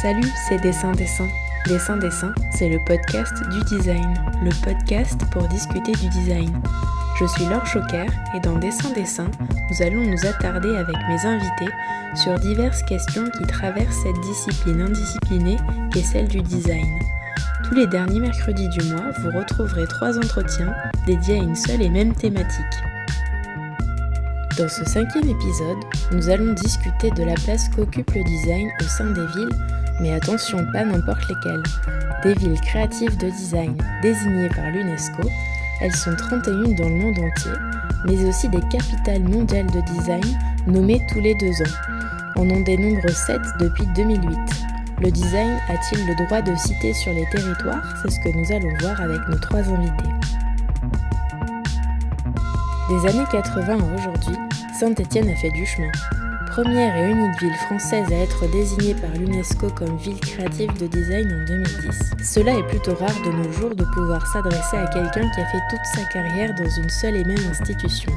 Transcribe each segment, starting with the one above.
Salut, c'est Dessin Dessin. Dessin Dessin, c'est le podcast du design, le podcast pour discuter du design. Je suis Laure Choquer et dans Dessin Dessin, nous allons nous attarder avec mes invités sur diverses questions qui traversent cette discipline indisciplinée qu'est celle du design. Tous les derniers mercredis du mois, vous retrouverez trois entretiens dédiés à une seule et même thématique. Dans ce cinquième épisode, nous allons discuter de la place qu'occupe le design au sein des villes, mais attention, pas n'importe lesquelles. Des villes créatives de design désignées par l'UNESCO, elles sont 31 dans le monde entier, mais aussi des capitales mondiales de design nommées tous les deux ans. On en dénombre 7 depuis 2008. Le design a-t-il le droit de citer sur les territoires? C'est ce que nous allons voir avec nos trois invités. Des années 80 à aujourd'hui, Saint-Étienne a fait du chemin. Première et unique ville française à être désignée par l'UNESCO comme ville créative de design en 2010. Cela est plutôt rare de nos jours de pouvoir s'adresser à quelqu'un qui a fait toute sa carrière dans une seule et même institution.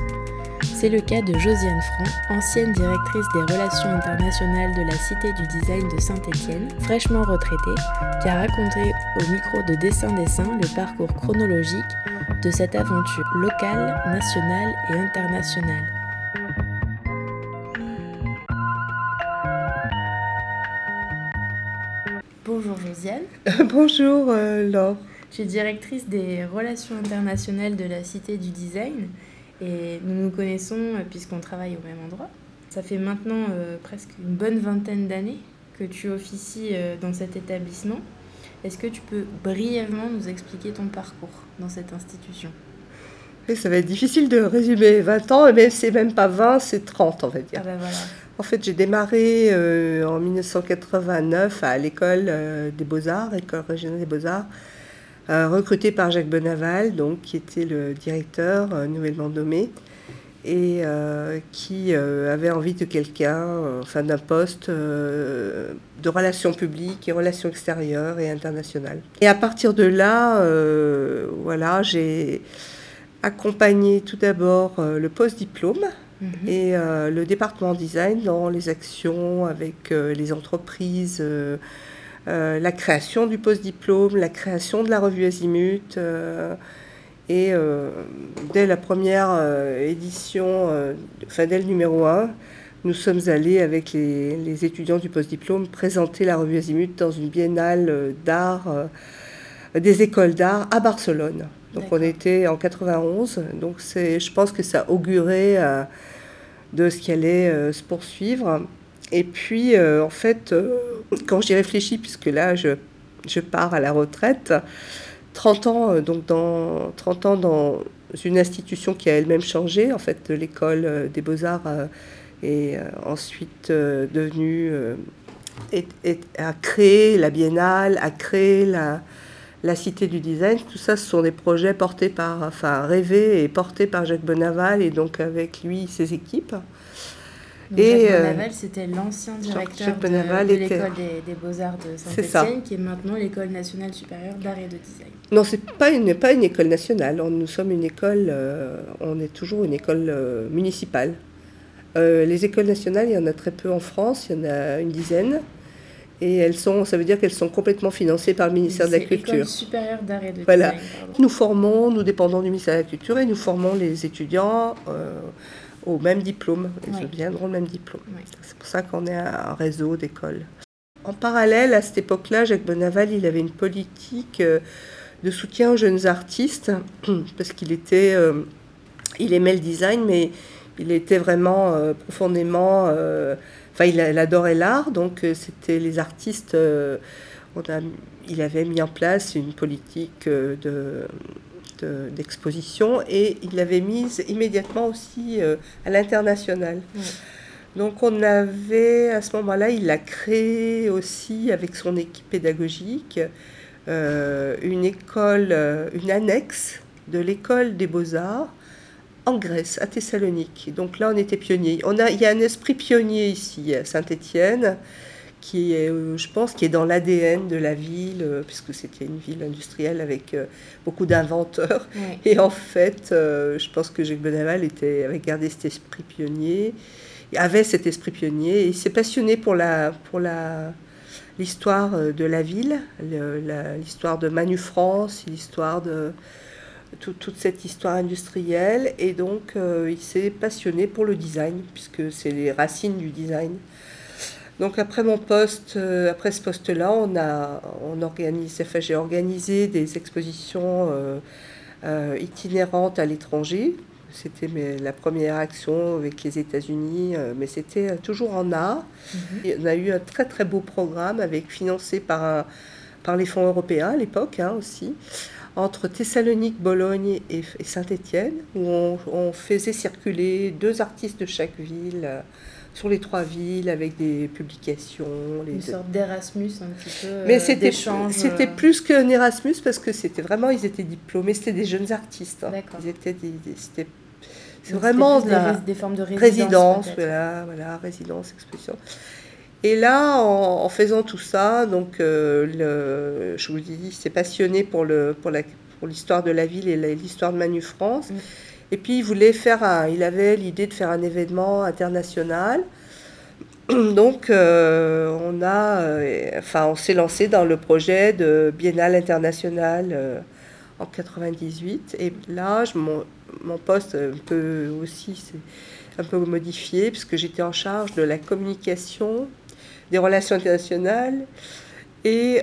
C'est le cas de Josiane Franc, ancienne directrice des relations internationales de la Cité du Design de Saint-Étienne, fraîchement retraitée, qui a raconté au micro de Dessin Dessin le parcours chronologique de cette aventure locale, nationale et internationale. Bonjour euh, Laure. Je suis directrice des relations internationales de la Cité du Design et nous nous connaissons euh, puisqu'on travaille au même endroit. Ça fait maintenant euh, presque une bonne vingtaine d'années que tu officies euh, dans cet établissement. Est-ce que tu peux brièvement nous expliquer ton parcours dans cette institution? Et ça va être difficile de résumer 20 ans, mais c'est même pas 20, c'est 30 on va dire. Ah voilà. En fait, j'ai démarré euh, en 1989 à l'école euh, des Beaux-Arts, école régionale des Beaux-Arts, euh, recrutée par Jacques Benaval, donc, qui était le directeur nouvellement nommé, et qui avait envie de quelqu'un, enfin d'un poste de relations publiques et relations extérieures et internationales. Et à partir de là, voilà, j'ai accompagné tout d'abord le post-diplôme Mhm. et euh, le département design dans les actions avec euh, les entreprises, euh, la création du post-diplôme, la création de la revue Azimut. et dès la première édition, enfin dès le numéro 1, nous sommes allés avec les, les étudiants du post-diplôme présenter la revue Azimut dans une biennale d'art, des écoles d'art à Barcelone. Donc on était en 91, donc je pense que ça augurait de ce qui allait euh, se poursuivre. Et puis, euh, en fait, euh, quand j'y réfléchis, puisque là, je, je pars à la retraite, 30 ans, donc dans, 30 ans dans une institution qui a elle-même changé, en fait, l'école des beaux-arts est ensuite devenue, a créé la biennale, a créé la, la Cité du Design, tout ça, ce sont des projets portés par, enfin, rêvés et portés par Jacques Benaval et donc avec lui, ses équipes. Donc Et, Jacques euh, Benaval, c'était l'ancien directeur de, l'école des, des beaux-arts de. Saint-Étienne, qui est maintenant l'école nationale supérieure d'art et de design. Non, c'est pas une, pas une école nationale. On- Nous sommes une école, euh, on est toujours une école euh, municipale. Euh, les écoles nationales, il y en a très peu en France, il y en a une dizaine. Et elles sont, ça veut dire qu'elles sont complètement financées par le ministère de la Culture. supérieure d'art et de Voilà. design. Nous formons, nous dépendons du ministère de la Culture et nous formons les étudiants euh, au même diplôme. Ils obtiendront le même diplôme. C'est pour ça qu'on est un réseau d'écoles. En parallèle, à cette époque-là, Jacques Benaval, il avait une politique euh, de soutien aux jeunes artistes parce qu'il était, euh, il aimait le design, mais il était vraiment euh, profondément, enfin, il, il adorait l'art, donc euh, c'était les artistes. euh, on a, il avait mis en place une politique euh, de de- d'exposition et il l'avait mise immédiatement aussi à l'international. Ouais. Donc on avait, à ce moment-là, il a créé aussi avec son équipe pédagogique euh, une école, une annexe de l'école des beaux-arts en Grèce, à Thessalonique. Donc là, on était pionniers. On a, il y a un esprit pionnier ici à Saint-Étienne qui est, euh, je pense, qui est dans l'ADN de la ville, euh, puisque c'était une ville industrielle avec euh, beaucoup d'inventeurs. Et en fait, je pense que Jacques Benaval était, avait gardé cet esprit pionnier, il avait cet esprit pionnier, et il s'est passionné pour, la, pour la, l'histoire de la ville, l'histoire de Manu France, l'histoire de toute cette histoire industrielle. Et donc, il s'est passionné pour le design, puisque c'est les racines du design. Donc après mon poste, euh, après ce poste-là, on a, on organise, enfin, j'ai organisé des expositions euh, euh, itinérantes à l'étranger. C'était la première action avec les États-Unis, mais c'était toujours en art. Mhm. On a eu un très très beau programme avec financé par, par les fonds européens à l'époque hein, aussi entre Thessalonique, Bologne et, Saint-Étienne, où on, on, faisait circuler deux artistes de chaque ville sur les trois villes avec des publications. Les... Une sorte d'Erasmus un petit peu. Mais c'était c'était euh. plus qu'un Erasmus parce que c'était vraiment ils étaient diplômés, c'était des jeunes artistes. Hein. Ils étaient c'était c'est vraiment des, formes de résidence. Résidence, voilà, voilà, résidence, exposition. Et là, en, faisant tout ça, donc, euh, le, je vous dis, c'est passionné pour, le, pour, la, pour l'histoire de la ville et l'histoire de Manu France. Mm. Et puis il voulait faire un, il avait l'idée de faire un événement international. Donc euh, on a, euh, enfin on s'est lancé dans le projet de Biennale internationale euh, en 98. Et là, je, mon, mon, poste un peu aussi c'est un peu modifié puisque j'étais en charge de la communication, des relations internationales et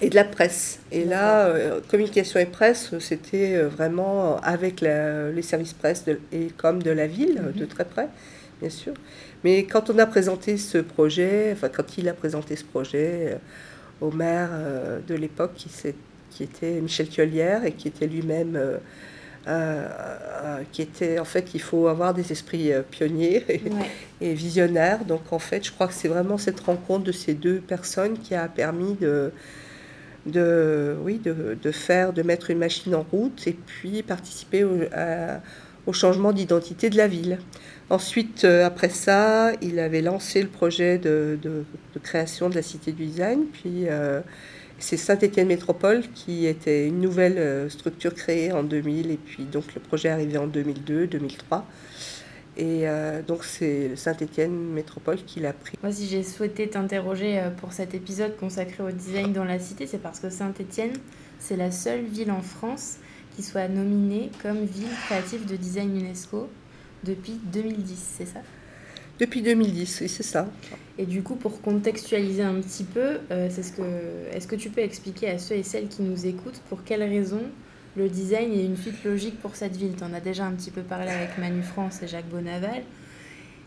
et de la presse. Et là, euh, communication et presse, c'était euh, vraiment avec les services presse et comme de la ville, de mhm. très près, bien sûr. Mais quand on a présenté ce projet, enfin quand il a présenté ce projet euh, au maire de l'époque, qui, qui, était Michel Thiolière et qui était lui-même... qui était en fait il faut avoir des esprits pionniers et, et, visionnaires donc en fait je crois que c'est vraiment cette rencontre de ces deux personnes qui a permis de de, oui, de, de, faire, de mettre une machine en route et puis participer au, au changement d'identité de la ville. Ensuite, euh, après ça, il avait lancé le projet de, de, création de la Cité du Design. Puis euh, c'est Saint-Étienne Métropole qui était une nouvelle euh, structure créée en 2000. Et puis donc le projet est arrivé en 2002, 2003. Et euh, donc c'est Saint-Étienne Métropole qui l'a pris. Moi, si j'ai souhaité t'interroger euh, pour cet épisode consacré au design dans la cité, c'est parce que Saint-Étienne, c'est la seule ville en France qui soit nominée comme ville créative de design UNESCO depuis 2010, c'est ça? Depuis 2010, oui, c'est ça. Et du coup, pour contextualiser un petit peu, euh, c'est ce que, est-ce que tu peux expliquer à ceux et celles qui nous écoutent pour quelles raisons le design est une suite logique pour cette ville? Tu en as déjà un petit peu parlé avec Manu France et Jacques Bonaval.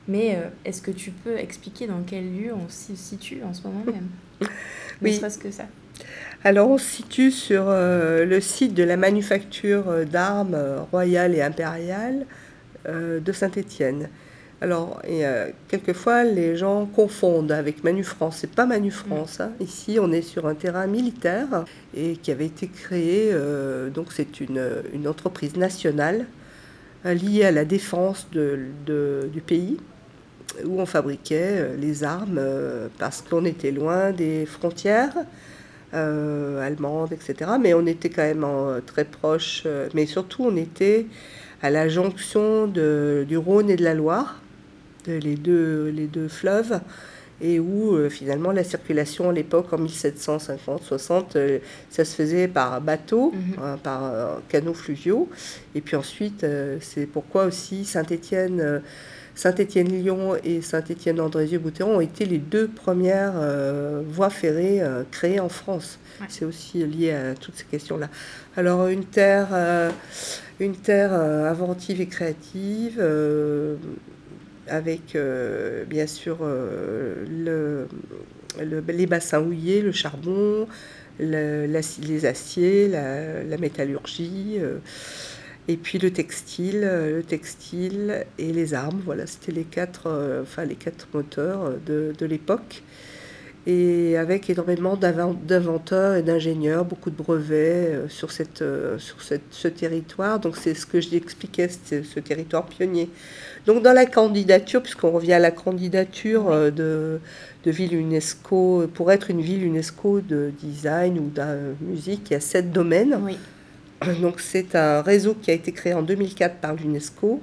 Mais euh, est-ce que tu peux expliquer dans quel lieu on se situe en ce moment même? Oui. Ne serait-ce que ça. Alors on se situe sur euh, le site de la manufacture d'armes royales et impériales de Saint-Étienne. Alors, et, quelquefois, les gens confondent avec Manu France. C'est pas Manu France. Hein. Ici, on est sur un terrain militaire et qui avait été créé. Euh, donc, c'est une, une, entreprise nationale euh, liée à la défense de, du pays où on fabriquait euh, les armes parce qu'on était loin des frontières allemandes, etc. Mais on était quand même très proche. mais surtout, on était à la jonction de, du Rhône et de la Loire les deux, les deux fleuves et où euh, finalement la circulation à l'époque en 1750-60, euh, ça se faisait par bateau, mhm. hein, par euh, canaux fluviaux. Et puis ensuite, c'est pourquoi aussi Saint-Étienne, Saint-Étienne-Lyon et Saint-Étienne-Andrézieux-Boutéron ont été les deux premières voies ferrées créées en France. C'est aussi lié à toutes ces questions-là. Alors une terre, une terre inventive et créative avec euh, bien sûr euh, le, les bassins houillés, le charbon, les aciers, la, métallurgie, euh, et puis le textile, le textile et les armes. Voilà, c'était les quatre, enfin les quatre moteurs de, de l'époque et avec énormément d'inventeurs et d'ingénieurs, beaucoup de brevets sur, cette, sur ce territoire. Donc c'est ce que j'expliquais, ce territoire pionnier. Donc dans la candidature, puisqu'on revient à la candidature euh, de, de, ville UNESCO, pour être une ville UNESCO de design ou de musique, il y a sept domaines. Donc c'est un réseau qui a été créé en 2004 par l'UNESCO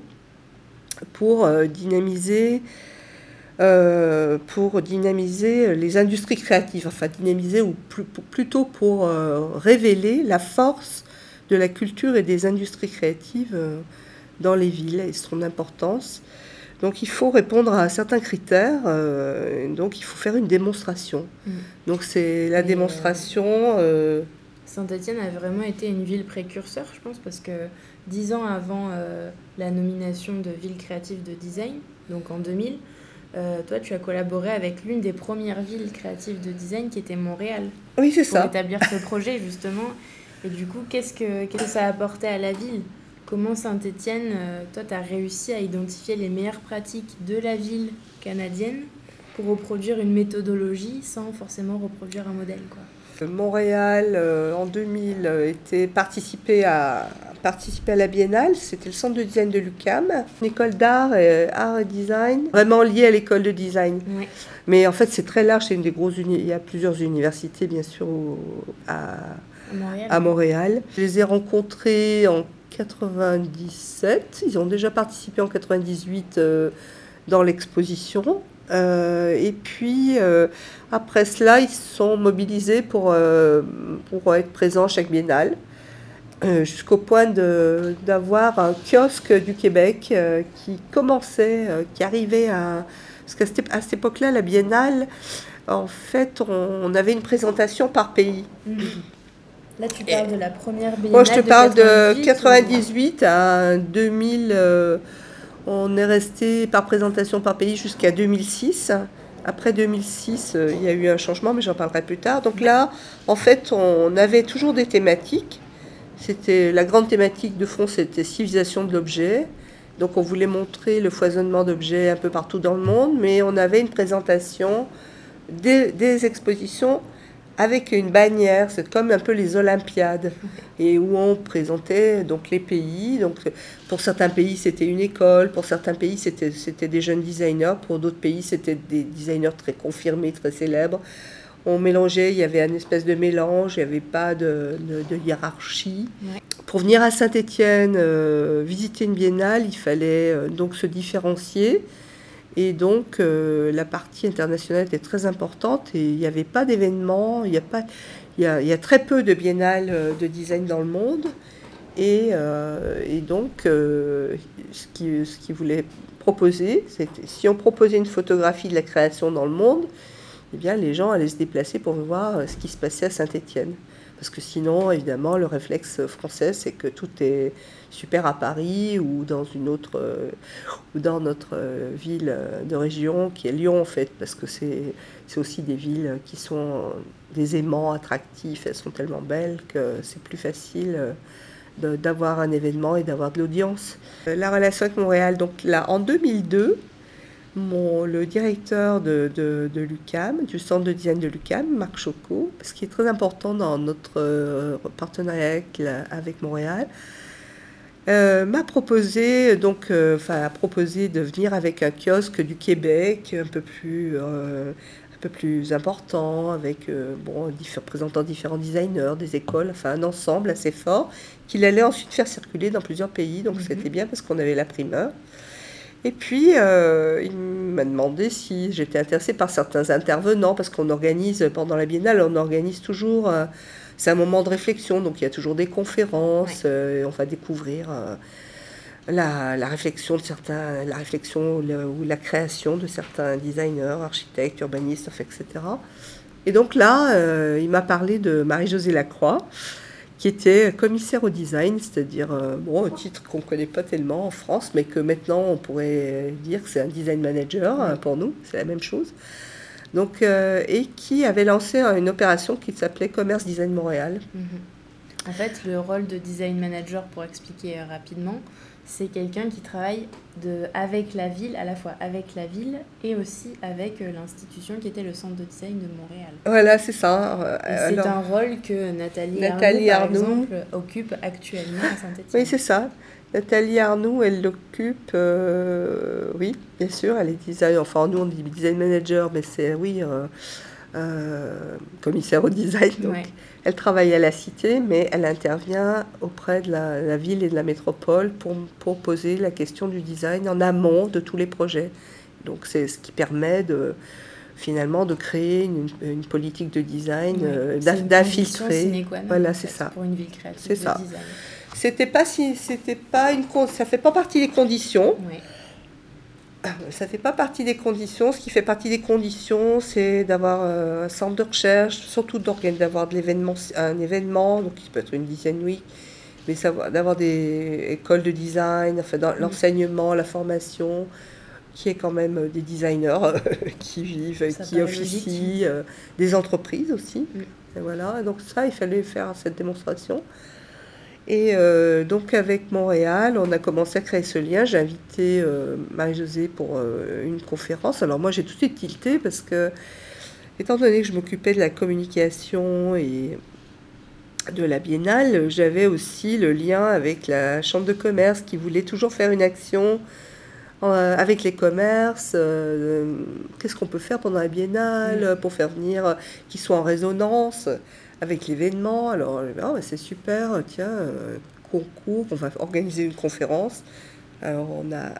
pour euh, dynamiser euh, pour dynamiser les industries créatives, enfin dynamiser ou plutôt pour révéler la force de la culture et des industries créatives dans les villes et son importance. Donc il faut répondre à certains critères, donc il faut faire une démonstration. Mm. Donc c'est la démonstration. Saint-Étienne a vraiment été une ville précurseur, je pense, parce que dix ans avant euh, la nomination de ville créative de design, donc en 2000, euh, toi, tu as collaboré avec l'une des premières villes créatives de design qui était Montréal. Oui, c'est ça. Pour établir ce projet, justement. Et du coup, qu'est-ce que, qu'est-ce que ça a apporté à la ville? Comment Saint-Étienne, euh, toi, tu as réussi à identifier les meilleures pratiques de la ville canadienne pour reproduire une méthodologie sans forcément reproduire un modèle quoi. Montréal, euh, en 2000, euh, était participé à, participé à la Biennale. C'était le centre de design de l'UCAM, une école d'art, et, art et design, vraiment liée à l'école de design. Mais en fait, c'est très large. C'est une des grosses Il y a plusieurs universités, bien sûr, à, Montréal. à Montréal. Je les ai rencontrés en 97. Ils ont déjà participé en 98 euh, dans l'exposition. Euh, et puis, euh, après cela, ils sont mobilisés pour, pour être présents chaque biennale, jusqu'au point d'avoir un kiosque du Québec qui commençait, qui arrivait à... Parce qu'à cette, cette époque-là, la biennale, en fait, on, avait une présentation par pays. Mhm. Là, tu parles de la première biennale. Moi, je te parle de 98 à 2000. On est resté par présentation par pays jusqu'à 2006. Après 2006, euh, il y a eu un changement, mais j'en parlerai plus tard. Donc là, en fait, on avait toujours des thématiques. C'était la grande thématique de fond, c'était civilisation de l'objet. Donc on voulait montrer le foisonnement d'objets un peu partout dans le monde, mais on avait une présentation des expositions avec une bannière, c'est comme un peu les Olympiades, et où on présentait donc les pays. Donc pour certains pays c'était une école, pour certains pays c'était c'était des jeunes designers, pour d'autres pays c'était des designers très confirmés, très célèbres. On mélangeait, il y avait un espèce de mélange, il n'y avait pas de, de, hiérarchie. Pour venir à Saint-Étienne, euh, visiter une biennale, il fallait euh, donc se différencier. Et donc, euh, la partie internationale était très importante et il n'y avait pas d'événements, il y, a très peu de biennales euh, de design dans le monde. Et, euh, donc, ce qu'ils ce qui voulait proposer, c'était si on proposait une photographie de la création dans le monde, eh bien, les gens allaient se déplacer pour voir ce qui se passait à Saint-Étienne. Parce que sinon, évidemment, le réflexe français, c'est que tout est super à Paris ou dans une autre euh, ou dans notre euh, ville de région qui est Lyon en fait parce que c'est aussi des villes qui sont des aimants attractifs. Elles sont tellement belles que c'est plus facile euh, d'avoir un événement et d'avoir de l'audience. La relation avec Montréal donc là en 2002 mon, le directeur de, de, l'UCAM, du centre de design de l'UCAM, Marc Choco, ce qui est très important dans notre euh, partenariat avec, Montréal, euh, m'a proposé donc, euh, enfin, a proposé de venir avec un kiosque du Québec un peu plus, un peu plus important, avec bon, présentant différents designers, des écoles, enfin un ensemble assez fort, qu'il allait ensuite faire circuler dans plusieurs pays. Donc mm-hmm. c'était bien parce qu'on avait la primeur. Et puis, euh, il m'a demandé si j'étais intéressée par certains intervenants, parce qu'on organise, pendant la biennale, on organise toujours, euh, c'est un moment de réflexion, donc il y a toujours des conférences, euh, et on va découvrir la, la, réflexion de certains, la réflexion ou la création de certains designers, architectes, urbanistes, etc. Et donc là, il m'a parlé de Marie-Josée Lacroix, qui était commissaire au design, c'est-à-dire euh, bon, un titre qu'on ne connaît pas tellement en France, mais que maintenant on pourrait dire que c'est un design manager hein, pour nous, c'est la même chose. Donc, euh, et qui avait lancé une opération qui s'appelait Commerce Design Montréal. En fait, le rôle de design manager, pour expliquer euh, rapidement, c'est quelqu'un qui travaille de, avec la ville, à la fois avec la ville et aussi avec euh, l'institution qui était le Centre de design de Montréal. Voilà, c'est ça. c'est un rôle que Nathalie, Nathalie Arnoux, par exemple, occupe actuellement à Saint-Étienne. Oui, c'est ça. Nathalie Arnoux, elle l'occupe, euh, oui, bien sûr, elle est design, enfin nous on dit design manager, mais c'est, oui, euh, commissaire au design. Donc, elle travaille à la cité, mais elle intervient auprès de la, ville et de la métropole pour, pour, poser la question du design en amont de tous les projets. Donc c'est ce qui permet de finalement de créer une, politique de design, euh, d'infiltrer. Voilà, c'est ça. Pour une ville créative. C'est ça. C'était pas si, c'était pas une, ça fait pas partie des conditions. Oui. Ça fait pas partie des conditions. Ce qui fait partie des conditions, c'est d'avoir euh, un centre de recherche, surtout d'avoir de l'événement, un événement, donc qui peut être une design week, mais d'avoir des écoles de design, enfin, dans mm. l'enseignement, la formation, qui est quand même euh, des designers qui vivent, qui officient, euh, des entreprises aussi. Mm. Et voilà, donc ça, il fallait faire cette démonstration. Et donc avec Montréal, on a commencé à créer ce lien. J'ai invité Marie-Josée pour une conférence. Alors moi, j'ai tout de suite tilté parce que, étant donné que je m'occupais de la communication et de la biennale, j'avais aussi le lien avec la chambre de commerce qui voulait toujours faire une action euh, avec les commerces, euh, qu'est-ce qu'on peut faire pendant la biennale mm. pour faire venir, euh, qu'ils soient en résonance avec l'événement. Alors, oh, c'est super, tiens, concours, on va organiser une conférence. Alors, on a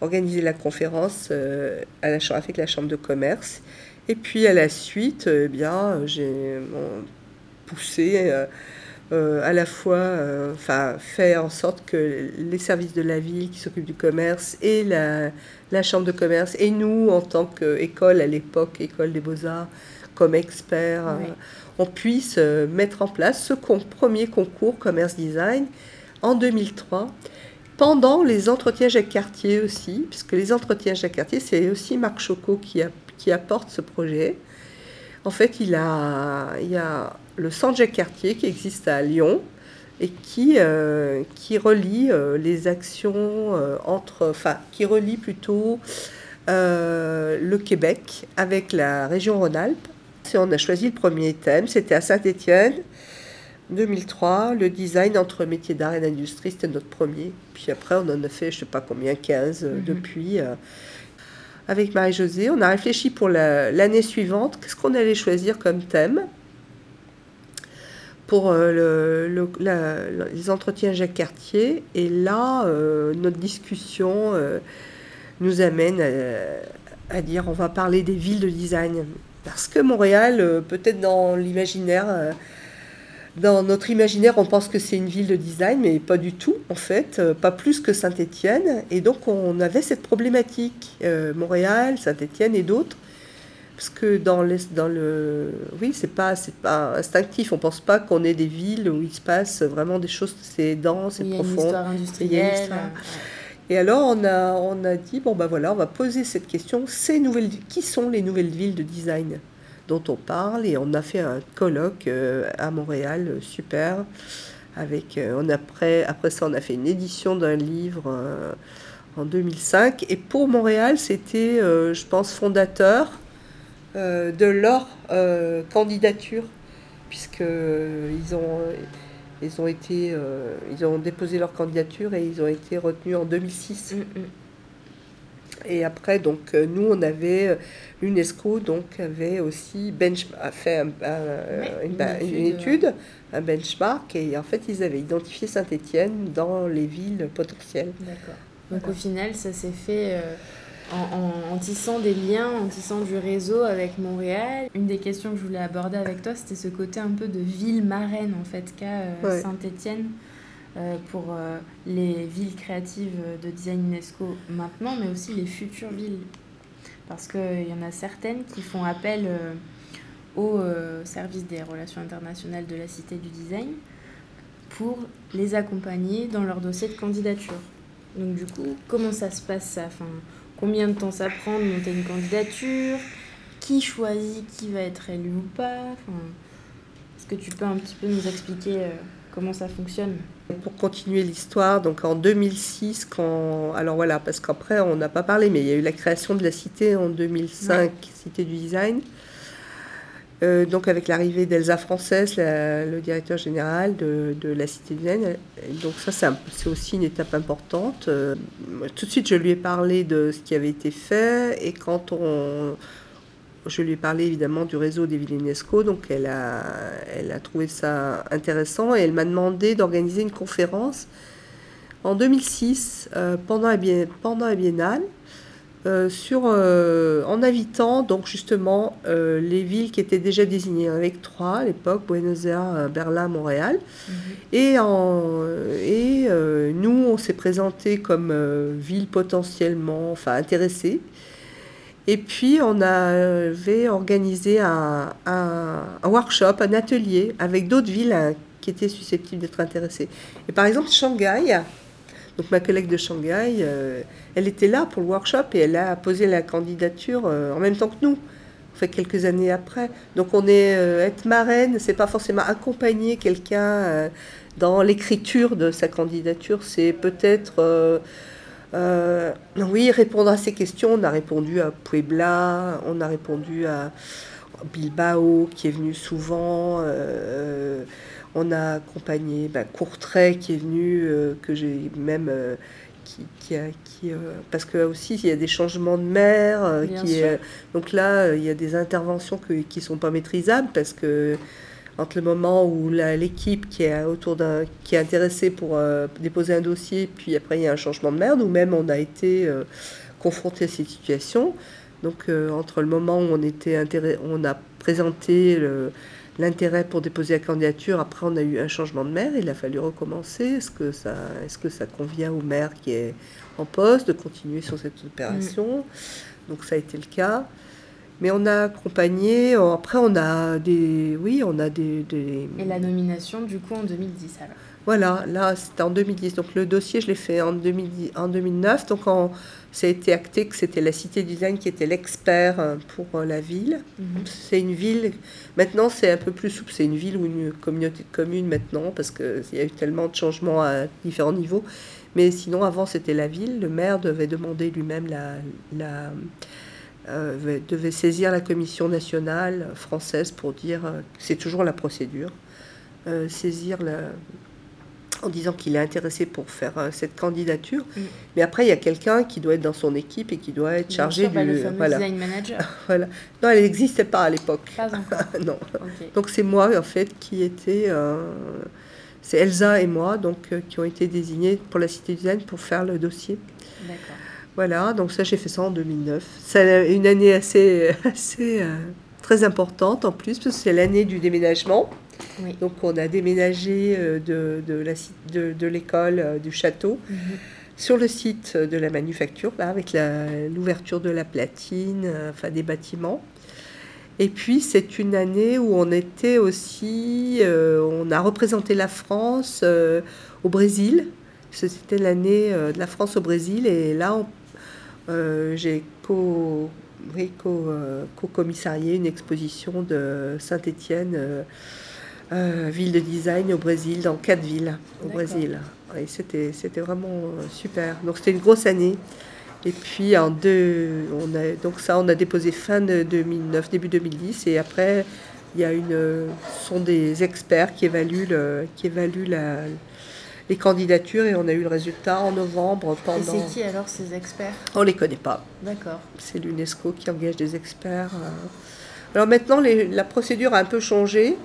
organisé la conférence à la, avec la chambre de commerce. Et puis, à la suite, eh bien, j'ai poussé euh, à la fois euh, enfin, fait en sorte que les services de la ville qui s'occupent du commerce et la, la, chambre de commerce et nous en tant qu'école à l'époque, école des beaux-arts, comme experts, euh, on puisse mettre en place ce premier concours commerce design en 2003 pendant les entretiens Jacques Cartier aussi, puisque les entretiens Jacques Cartier, c'est aussi Marc Chocot qui, a, qui apporte ce projet. En fait, il, a, il y a le centre Jacques Cartier qui existe à Lyon et qui, euh, qui relie euh, les actions euh, entre, enfin, qui relie plutôt le Québec avec la région Rhône-Alpes. On a choisi le premier thème, c'était à Saint-Étienne, 2003, le design entre métiers d'art et d'industrie, c'était notre premier. Puis après, on en a fait, je ne sais pas combien, 15 mhm. depuis. avec Marie-Josée, on a réfléchi pour l'année suivante, qu'est-ce qu'on allait choisir comme thème pour euh, le, les entretiens Jacques Cartier. Et là, euh, notre discussion euh, nous amène à, dire on va parler des villes de design. Parce que Montréal, peut-être dans l'imaginaire, dans notre imaginaire, on pense que c'est une ville de design, mais pas du tout, en fait, pas plus que Saint-Étienne. Et donc, on avait cette problématique, Montréal, Saint-Étienne et d'autres parce que dans, dans le. Oui, c'est pas, pas instinctif. On pense pas qu'on ait des villes où il se passe vraiment des choses, c'est dense, c'est profond. Il y a une histoire industrielle. Et alors, on a, on a dit bon, ben voilà, on va poser cette question ces nouvelles, qui sont les nouvelles villes de design dont on parle? Et on a fait un colloque euh, à Montréal, euh, super. Avec, euh, on après, après ça, on a fait une édition d'un livre en 2005. Et pour Montréal, c'était, je pense, fondateur de leur candidature, puisqu'ils ont, ils ont, été, euh, ils ont déposé leur candidature et ils ont été retenus en 2006. Mm, mm. Et après, donc, nous, on avait, l'UNESCO donc, avait aussi bench, a fait une, étude. un benchmark, et en fait, ils avaient identifié Saint-Étienne dans les villes potentielles. D'accord. Donc, au final, ça s'est fait en, tissant des liens, en tissant du réseau avec Montréal. Une des questions que je voulais aborder avec toi, c'était ce côté un peu de ville marraine en fait qu'a euh, Saint-Étienne euh, pour euh, les villes créatives de design UNESCO maintenant, mais aussi les futures villes. Parce qu'il y en a certaines qui font appel au service des relations internationales de la Cité du Design pour les accompagner dans leur dossier de candidature. Donc du coup, comment ça se passe ça? Enfin, combien de temps ça prend de monter une candidature, qui choisit qui va être élu ou pas. Est-ce que tu peux un petit peu nous expliquer euh, comment ça fonctionne? Pour continuer l'histoire, donc en 2006, quand. Alors voilà, parce qu'après, on n'a pas parlé, mais il y a eu la création de la cité en 2005, Cité du Design. Euh, donc avec l'arrivée d'Elsa Française, le directeur général de, la Cité du Zen. Donc ça, c'est aussi une étape importante. Euh, tout de suite, je lui ai parlé de ce qui avait été fait et quand on... Je lui ai parlé évidemment du réseau des villes UNESCO, donc elle a, elle a trouvé ça intéressant et elle m'a demandé d'organiser une conférence en 2006 euh, pendant, la, pendant la Biennale euh, sur, euh, en invitant donc justement euh, les villes qui étaient déjà désignées avec trois à l'époque, Buenos Aires, Berlin, Montréal. Mhm. Et, en, et nous, on s'est présenté comme ville potentiellement enfin, intéressée. Et puis, on avait organisé un, un, un workshop, un atelier avec d'autres villes hein, qui étaient susceptibles d'être intéressées. Et par exemple, Shanghai, donc ma collègue de Shanghai, euh, elle était là pour le workshop et elle a posé la candidature euh, en même temps que nous, fait quelques années après. Donc on est euh, être marraine, c'est pas forcément accompagner quelqu'un dans l'écriture de sa candidature, c'est peut-être oui répondre à ces questions. On a répondu à Puebla, on a répondu à Bilbao qui est venu souvent. On a accompagné bah, Courtrai qui est venu, euh, que j'ai même. Euh, qui, a, qui, euh, parce que aussi il y a des changements de mer. qui, donc là, il y a des interventions qui ne sont pas maîtrisables parce que entre le moment où l'équipe qui est autour d'un qui est intéressée pour déposer un dossier, puis après il y a un changement de mer, nous-mêmes on a été confrontés à cette situation. Donc entre le moment où on était on a présenté le, l'intérêt pour déposer la candidature. Après, on a eu un changement de maire, il a fallu recommencer. Est-ce que ça, est-ce que ça convient au maire qui est en poste de continuer sur cette opération? Mm. Donc ça a été le cas. Mais on a accompagné. Après, on a des, oui, on a des, Et la nomination, du coup, en 2010 alors? Voilà, là, c'était en 2010. Donc le dossier, je l'ai fait en, 2010, en 2009. Donc en, ça a été acté que c'était la Cité Design qui était l'expert euh, pour euh, la ville. Mhm. C'est une ville, maintenant c'est un peu plus souple, c'est une ville ou une communauté de communes maintenant, parce qu'il y a eu tellement de changements à différents niveaux. Mais sinon, avant c'était la ville. Le maire devait demander lui-même la. la euh, devait saisir la commission nationale française pour dire, c'est toujours la procédure, saisir la, en disant qu'il est intéressé pour faire euh, cette candidature. Mm. Mais après, il y a quelqu'un qui doit être dans son équipe et qui doit être chargé du. le fameux design manager. voilà. Non, elle n'existait pas à l'époque. Pas encore. non. Donc c'est moi en fait qui était. Euh, c'est Elsa et moi donc euh, qui ont été désignés pour la Cité Design pour faire le dossier. D'accord. Voilà, donc ça j'ai fait ça en 2009. C'est une année assez, assez très importante en plus parce que c'est l'année du déménagement. Donc on a déménagé euh, de, de, de, l'école euh, du château mhm. sur le site de la manufacture, là, avec l'ouverture de la platine, euh, enfin des bâtiments. Et puis c'est une année où on était aussi, on a représenté la France au Brésil. C'était l'année de la France au Brésil et là j'ai co-commissarié une exposition de Saint-Étienne euh, ville de design au Brésil, dans quatre villes au Brésil. Et c'était, c'était vraiment euh, super. Donc c'était une grosse année. Et puis en deux, on a, donc ça, on a déposé fin de 2009, début 2010. Et après, il y a une, sont des experts qui évaluent, le, qui évaluent la, les candidatures et on a eu le résultat en novembre. Pendant... Et c'est qui alors ces experts? On les connaît pas. D'accord. C'est l'UNESCO qui engage des experts. Euh. Alors maintenant, les, la procédure a un peu changé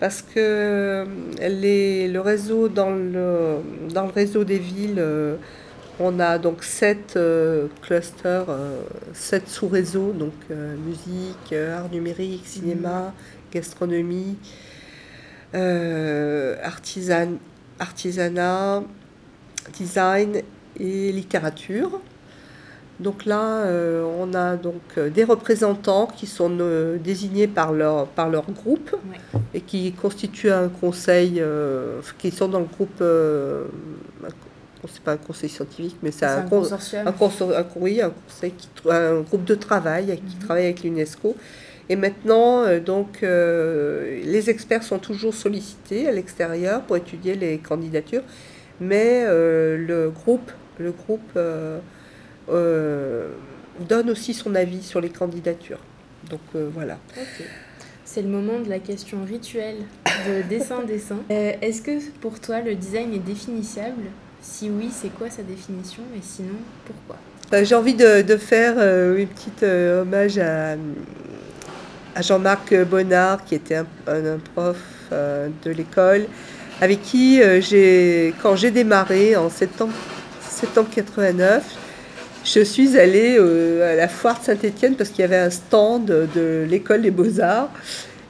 parce que euh, le réseau dans le, dans le réseau des villes, euh, on a donc sept euh, clusters, sept sous-réseaux, donc musique, art numérique, cinéma, gastronomie, artisan, artisanat, design et littérature. Donc là, euh, on a donc euh, des représentants qui sont euh, désignés par leur, par leur groupe et qui constituent un conseil, qui sont dans le groupe, c'est pas un conseil scientifique, mais c'est un, consortium. Un, oui, un, conseil qui, un groupe de travail qui mhm. travaille avec l'UNESCO. Et maintenant, donc, les experts sont toujours sollicités à l'extérieur pour étudier les candidatures, mais le groupe, le groupe donne aussi son avis sur les candidatures. Donc euh, voilà. C'est le moment de la question rituelle de dessin-dessin. Euh, est-ce que pour toi le design est définissable? Si oui, c'est quoi sa définition? Et sinon, pourquoi? J'ai envie de, de faire une petite hommage à, à Jean-Marc Bonnard, qui était un, un prof de l'école, avec qui j'ai, quand j'ai démarré en septembre, septembre 89, je suis allée à la foire de Saint-Étienne parce qu'il y avait un stand de l'école des beaux-arts.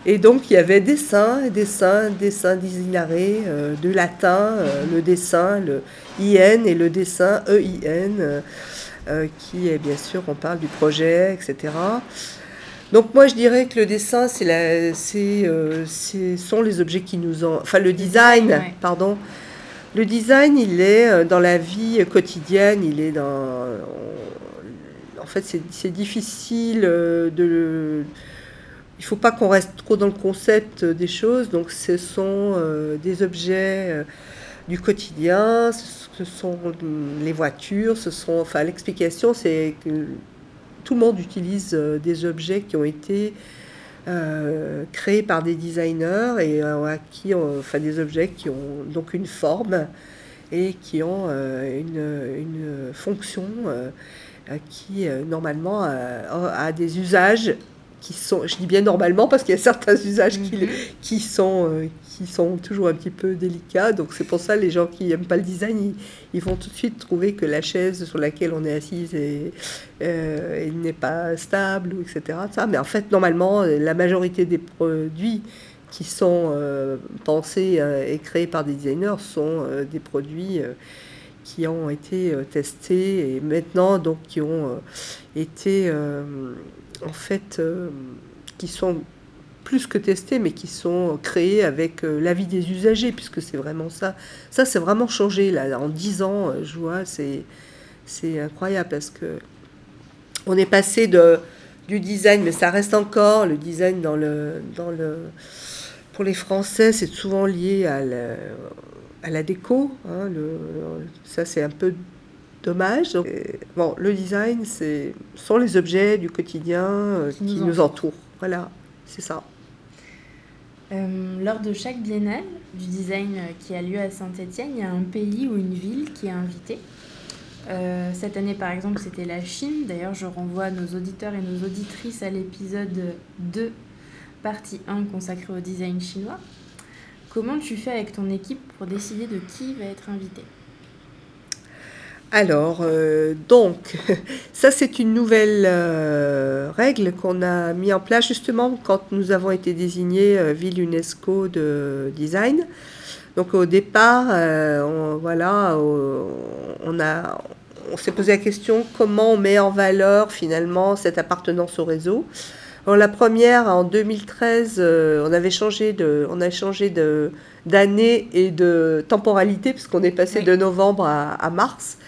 Et donc il y avait dessin, dessin, dessin d'isinaré, de latin, le dessin, le IN et le dessin EIN, qui est bien sûr, on parle du projet, etc. Donc moi je dirais que le dessin, c'est la, c'est, euh, sont les objets qui nous ont, enfin le design, pardon. Le design, il est euh, dans la vie quotidienne, il est dans, en fait c'est, difficile euh, de, il faut pas qu'on reste trop dans le concept des choses. Donc ce sont des objets du quotidien, ce sont les voitures, ce sont, enfin l'explication c'est que tout le monde utilise euh, des objets qui ont été euh, créés par des designers et euh, qui ont, enfin des objets qui ont donc une forme et qui ont une, fonction qui normalement a, des usages qui sont, je dis bien normalement parce qu'il y a certains usages qui, mhm. qui, sont, euh, qui sont toujours un petit peu délicats. Donc c'est pour ça les gens qui n'aiment pas le design, ils, vont tout de suite trouver que la chaise sur laquelle on est assise est, euh, n'est pas stable, etc. Ça. Mais en fait, normalement, la majorité des produits qui sont euh, pensés et créés par des designers sont des produits qui ont été testés et maintenant donc qui ont été en fait, euh, qui sont plus que testés, mais qui sont créés avec euh, l'avis des usagers, puisque c'est vraiment ça. Ça, c'est vraiment changé, là. En dix ans, euh, je vois, c'est, c'est incroyable, parce que on est passé de, du design, mais ça reste encore, le design dans le... Dans le pour les Français, c'est souvent lié à la, déco. Hein, le, ça, c'est un peu dommage. bon, le design, c'est sont les objets du quotidien euh, qui, nous, entourent. Voilà, c'est ça. Euh, lors de chaque biennale du design euh, qui a lieu à Saint-Étienne, il y a un pays ou une ville qui est invité. cette année, par exemple, c'était la Chine. D'ailleurs, je renvoie nos auditeurs et nos auditrices à l'épisode 2, partie 1 consacrée au design chinois. Comment tu fais avec ton équipe pour décider de qui va être invité alors, euh, donc, ça c'est une nouvelle euh, règle qu'on a mis en place justement quand nous avons été désignés euh, ville UNESCO de design. Donc au départ, on, voilà, on, a, on s'est posé la question comment on met en valeur finalement cette appartenance au réseau? Alors, la première, en 2013, on avait changé de, on a changé de d'année et de temporalité puisqu'on est passé de novembre à mars.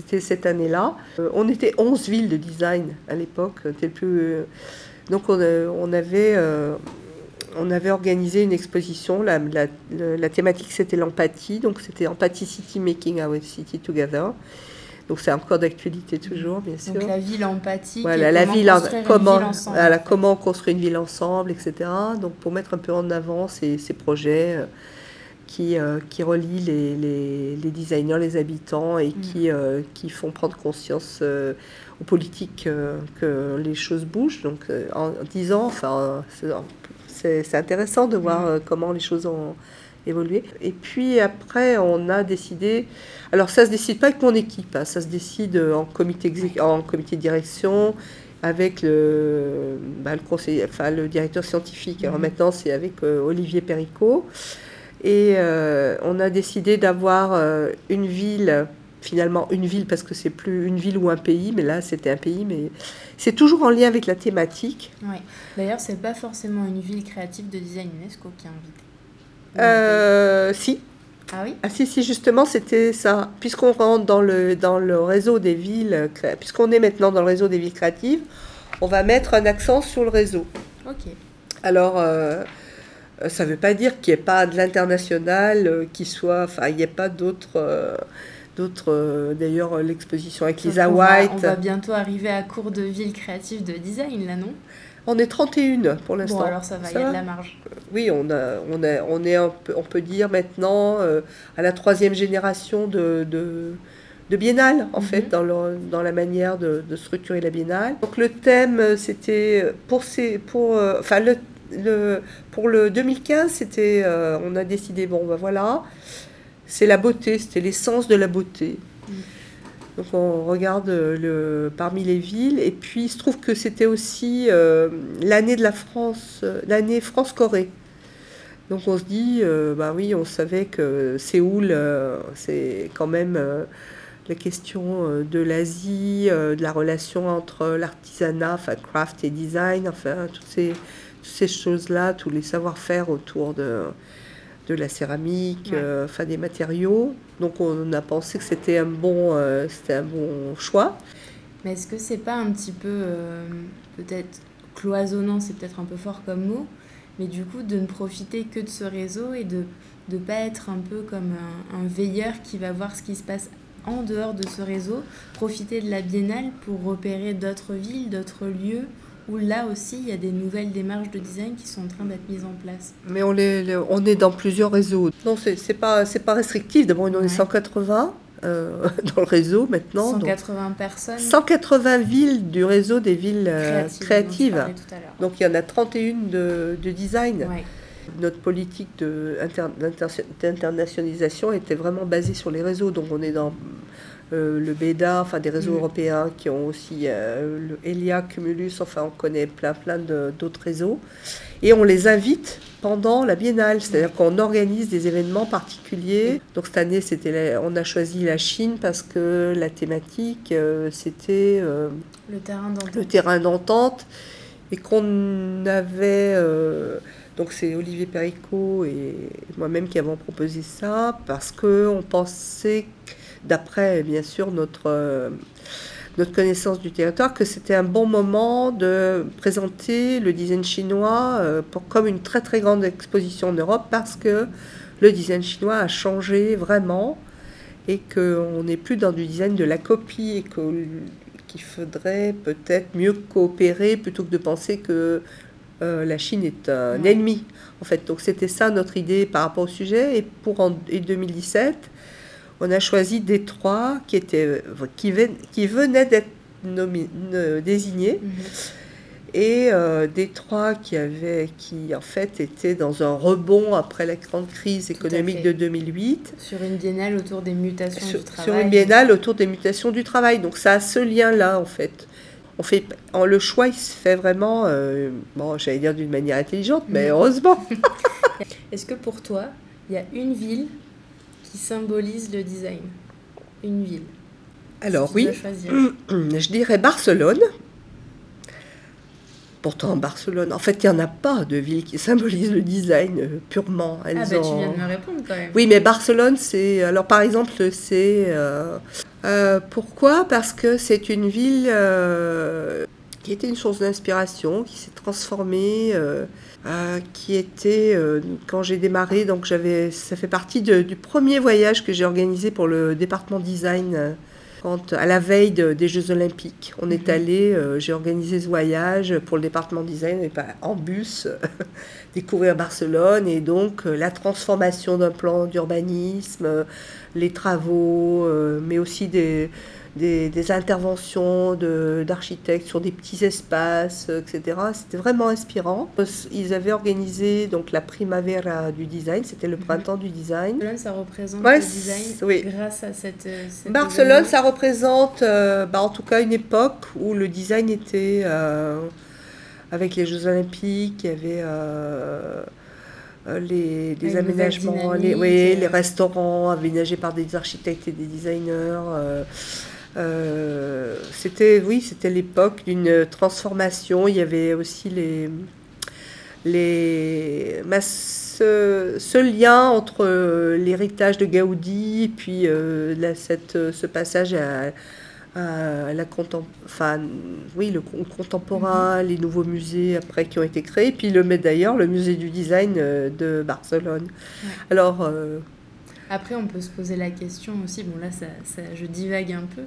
C'était cette année-là. Euh, on était 11 villes de design à l'époque. Euh, donc on, euh, on avait on avait organisé une exposition. La, la, thématique, c'était l'empathie. Donc, c'était Empathy City Making Our City Together. Donc, c'est encore d'actualité toujours, bien sûr. Donc, la ville empathique. Voilà, la ville, comment, voilà, comment construire une ville ensemble, etc. Donc, pour mettre un peu en avant ces, ces projets euh, qui relie les, les, les, designers, les habitants et mm. qui, euh, qui font prendre conscience euh, aux politiques que les choses bougent. Donc en disant, enfin, c'est intéressant de voir mm. comment les choses ont évolué. Et puis après, on a décidé, alors ça se décide pas avec mon équipe, hein, ça se décide en comité, en comité de direction avec le, bah, le, conseil, enfin, le directeur scientifique. Alors mm. maintenant, c'est avec Olivier Perricot. Et euh, on a décidé d'avoir euh, une ville, finalement une ville parce que c'est plus une ville ou un pays, mais là c'était un pays, mais c'est toujours en lien avec la thématique. Oui. D'ailleurs, c'est pas forcément une ville créative de design UNESCO qui est invitée. Euh, si. Ah oui? Ah si, si, justement, c'était ça. Puisqu'on rentre dans le, dans le réseau des villes, puisqu'on est maintenant dans le réseau des villes créatives, on va mettre un accent sur le réseau. Ok. Alors, euh, ça ne veut pas dire qu'il n'y ait pas de l'international, euh, qui soit, enfin, il n'y ait pas d'autres. Euh, d'autres d'ailleurs, l'exposition avec Lisa White. on va bientôt arriver à cours de ville créative de design, là, non? On est 31 pour l'instant. Bon, alors ça va, il y a de la marge. Oui, on, a, on, a, on est, on peut dire maintenant à la troisième génération de, de, de biennale, en fait, mhm. dans, dans la manière de, de, structurer la biennale. Donc le thème, c'était pour ces, pour, enfin le, le, pour le 2015, c'était, euh, on a décidé, bon, ben voilà, c'est la beauté, c'était l'essence de la beauté. Mm. Donc on regarde le, parmi les villes. Et puis il se trouve que c'était aussi euh, l'année de la France, euh, l'année France-Corée. Donc on se dit, euh, bah oui, on savait que Séoul, c'est quand même la question de l'Asie, de la relation entre l'artisanat, enfin craft et design, enfin toutes ces, ces choses-là, tous les savoir-faire autour de, de la céramique, euh, enfin des matériaux. Donc on a pensé que c'était un bon, euh, c'était un bon choix. Mais est-ce que c'est pas un petit peu euh, peut-être cloisonnant, c'est peut-être un peu fort comme mot, mais du coup de ne profiter que de ce réseau et de ne pas être un peu comme un, un, veilleur qui va voir ce qui se passe en dehors de ce réseau, profiter de la biennale pour repérer d'autres villes, d'autres lieux où là aussi, il y a des nouvelles démarches de design qui sont en train d'être mises en place. Mais on, est, on est dans plusieurs réseaux. Non, c'est n'est pas, pas restrictif. D'abord, on est 180 euh, dans le réseau maintenant. 180 personnes 180 villes du réseau des villes euh, créatives. Donc, il y en a 31 de, de design. Notre politique d'internationalisation était vraiment basée sur les réseaux. Donc, on est dans euh, le BEDA, enfin des réseaux mm. européens qui ont aussi euh, le ELIA, Cumulus, enfin on connaît plein plein d'autres réseaux. Et on les invite pendant la biennale, c'est-à-dire qu'on organise des événements particuliers. Donc cette année, c'était on a choisi la Chine parce que la thématique, euh, c'était le terrain d'entente et qu'on avait... donc c'est Olivier Pericot et moi-même qui avons proposé ça parce qu'on pensait d'après bien sûr notre, euh, notre connaissance du territoire, que c'était un bon moment de présenter le design chinois euh, pour, comme une très très grande exposition en Europe parce que le design chinois a changé vraiment et qu'on n'est plus dans du design de la copie et qu'il faudrait peut-être mieux coopérer plutôt que de penser que euh, la Chine est un ennemi. En fait, donc c'était ça notre idée par rapport au sujet. Et pour en, et 2017, on a choisi Détroit qui, était, qui, qui venait d'être désigné. Mhm. Et euh, Détroit qui, avait, qui en fait était dans un rebond après la grande crise économique de 2008. Sur une biennale autour des mutations du travail. Sur une biennale autour des mutations du travail. Donc ça a ce lien-là en fait. On fait, en, le choix, il se fait vraiment, euh, bon, j'allais dire d'une manière intelligente, mais mhm. heureusement. Est-ce que pour toi, il y a une ville qui symbolise le design Une ville. Alors oui, je dirais Barcelone. Pourtant, Barcelone, en fait, il n'y en a pas de ville qui symbolise le design euh, purement. Elles ah, bah, tu viens de me répondre quand même. Oui, mais Barcelone, c'est. Alors, par exemple, c'est. Euh, euh, pourquoi? Parce que c'est une ville qui était une source d'inspiration, qui s'est transformée. Euh, qui était euh, quand j'ai démarré, donc j'avais, ça fait partie du premier voyage que j'ai organisé pour le département design. Euh, quand, à la veille des Jeux Olympiques, on est mhm. allé, j'ai organisé ce voyage pour le département design et en bus, découvrir Barcelone et donc la transformation d'un plan d'urbanisme, les travaux, mais aussi des, des, interventions d'architectes sur des petits espaces, etc. C'était vraiment inspirant. Ils avaient organisé donc la Primavera du design, c'était le mhm. printemps du design. Barcelone, ça représente le design grâce à cette. Barcelone, ça représente euh, bah, en tout cas une époque où le design était. Euh, avec les Jeux Olympiques, il y avait. Euh, les, aménagements, les, oui, les restaurants aménagés par des architectes et des designers. Euh, c'était, oui, c'était l'époque d'une transformation. Il y avait aussi les, les, ce, lien entre l'héritage de Gaudi et puis euh, cette, ce passage à, la enfin, oui, le contemporain, mm-hmm. les nouveaux musées après qui ont été créés, puis le d'ailleurs le musée du design euh, de Barcelone. Alors après, on peut se poser la question aussi, bon là, ça, je divague un peu,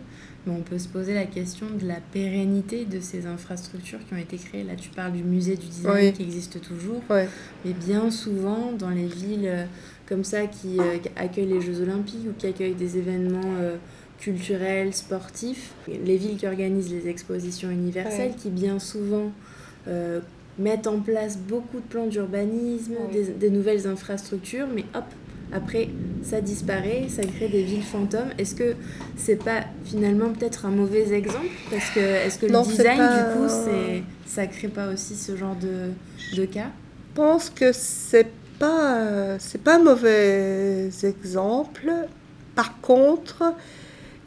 mais on peut se poser la question de la pérennité de ces infrastructures qui ont été créées. Là, tu parles du musée du design qui existe toujours, mais bien souvent, dans les villes euh, comme ça qui, euh, accueillent les Jeux Olympiques ou qui accueillent des événements euh, culturels, sportifs, les villes qui organisent les expositions universelles, qui bien souvent mettent en place beaucoup de plans d'urbanisme, des, des, nouvelles infrastructures, mais hop, Après, ça disparaît, ça crée des villes fantômes. Est-ce que c'est pas finalement peut-être un mauvais exemple? Parce que est-ce que le design, du coup, c'est, ça crée pas aussi ce genre de, de cas? Je pense que c'est pas, c'est pas un mauvais exemple. Par contre,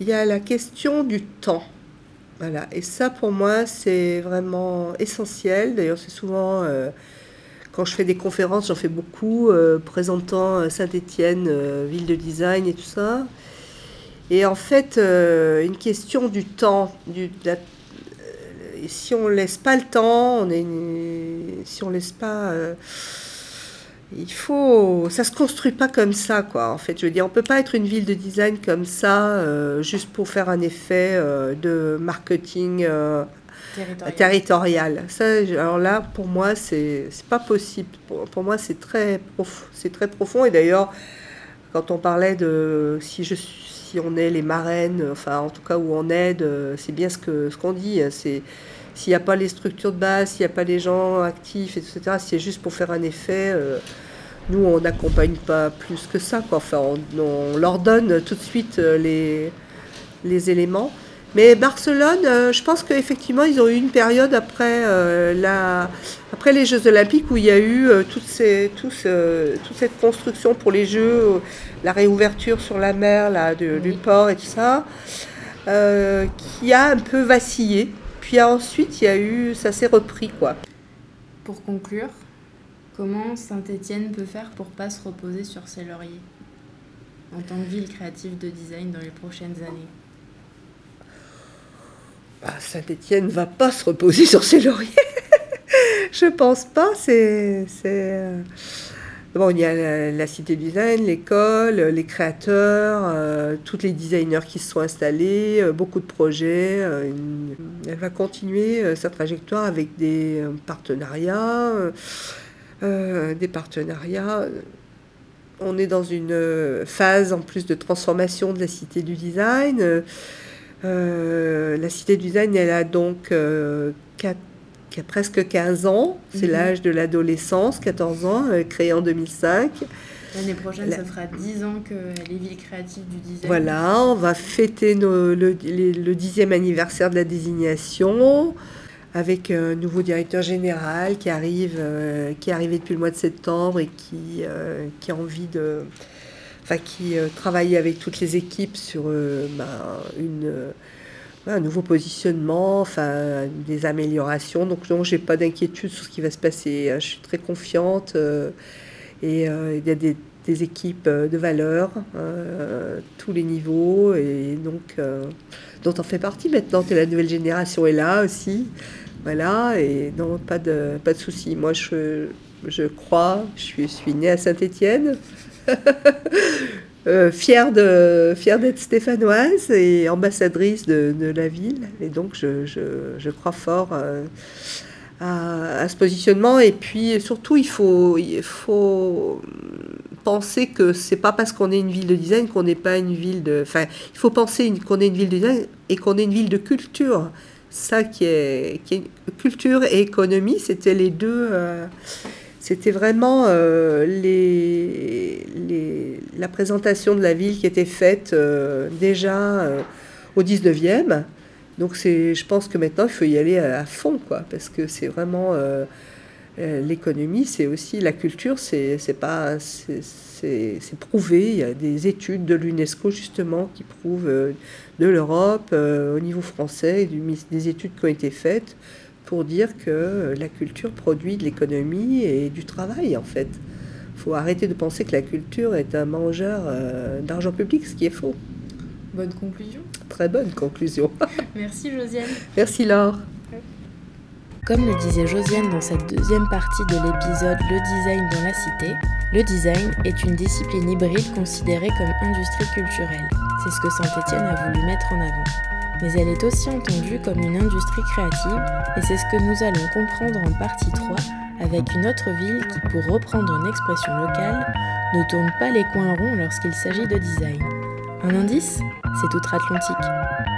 il y a la question du temps. Voilà. Et ça, pour moi, c'est vraiment essentiel. D'ailleurs, c'est souvent, euh, quand je fais des conférences, j'en fais beaucoup, euh, présentant Saint-Étienne, euh, ville de design et tout ça. Et en fait, une question du temps, si on laisse pas le temps, on est, si on laisse pas il faut, ça se construit pas comme ça, quoi. En fait, je veux dire, on peut pas être une ville de design comme ça, euh, juste pour faire un effet euh, de marketing euh, territorial. Ça, alors là, pour moi, c'est pas possible. Pour, moi, c'est très très profond. Et d'ailleurs, quand on parlait de si je si on est les marraines, enfin, en tout cas où on aide, c'est bien ce que ce qu'on dit. Hein, c'est s'il n'y a pas les structures de base, s'il n'y a pas les gens actifs, etc., si c'est juste pour faire un effet, euh, nous, on n'accompagne pas plus que ça. Quoi. Enfin, on, leur donne tout de suite euh, les, les éléments. Mais Barcelone, euh, je pense qu'effectivement, ils ont eu une période après, la, après les Jeux Olympiques où il y a eu toutes ces, toute cette construction pour les Jeux, la réouverture sur la mer là, du port et tout ça, qui a un peu vacillé. Puis ensuite, il y a eu, ça s'est repris quoi. Pour conclure, comment Saint-Étienne peut faire pour pas se reposer sur ses lauriers en tant que ville créative de design dans les prochaines années? Bah, Saint-Étienne va pas se reposer sur ses lauriers. Je pense pas. C'est, c'est Bon, il y a la, cité design, l'école, les créateurs, euh, tous les designers qui se sont installés, euh, beaucoup de projets. Euh, elle va continuer sa trajectoire avec des partenariats, des partenariats. On est dans une phase en plus de transformation de la cité du design. La cité du design, elle a donc qui a presque 15 ans. C'est mhm. l'âge de l'adolescence, 14 ans, euh, créé en 2005. L'année prochaine, ça fera 10 ans que les villes créatives du design. Voilà, on va fêter le, le, 10e anniversaire de la désignation avec un nouveau directeur général qui arrive, euh, qui est arrivé depuis le mois de septembre et qui, euh, qui a envie de. Enfin, qui travaille avec toutes les équipes sur ben, une un nouveau positionnement, enfin des améliorations. Donc non, j'ai pas d'inquiétude sur ce qui va se passer. Je suis très confiante euh, et euh, il y a des, équipes euh, de valeur, tous les niveaux et donc dont on fait partie maintenant. la nouvelle génération est là aussi, voilà et non pas de pas de souci. Moi je je crois, je suis, je suis née à Saint-Étienne. Euh, fière d'être stéphanoise et ambassadrice de, la ville. Et donc, je, je, je crois fort euh, à, à, ce positionnement. Et puis, surtout, il faut, il faut penser que c'est pas parce qu'on est une ville de design qu'on n'est pas une ville de. Enfin, il faut penser qu'on est une ville de design et qu'on est une ville de culture. Ça qui est, qui est culture et économie, c'était les deux. Euh, c'était vraiment euh, la présentation de la ville qui était faite euh, déjà euh, au 19e. Donc je pense que maintenant, il faut y aller à, fond, quoi, parce que c'est vraiment l'économie, c'est aussi la culture, c'est pas c'est prouvé. Il y a des études de l'UNESCO justement qui prouvent de l'Europe au niveau français, des études qui ont été faites pour dire que la culture produit de l'économie et du travail en fait. Il faut arrêter de penser que la culture est un mangeur euh, d'argent public, ce qui est faux. Bonne conclusion. Très bonne conclusion. Merci Josiane. Merci Laure. Comme le disait Josiane dans cette deuxième partie de l'épisode Le design dans la cité, le design est une discipline hybride considérée comme industrie culturelle. C'est ce que Saint-Étienne a voulu mettre en avant mais elle est aussi entendue comme une industrie créative et c'est ce que nous allons comprendre en partie 3 avec une autre ville qui, pour reprendre une expression locale, ne tourne pas les coins ronds lorsqu'il s'agit de design. Un indice? C'est Outre-Atlantique.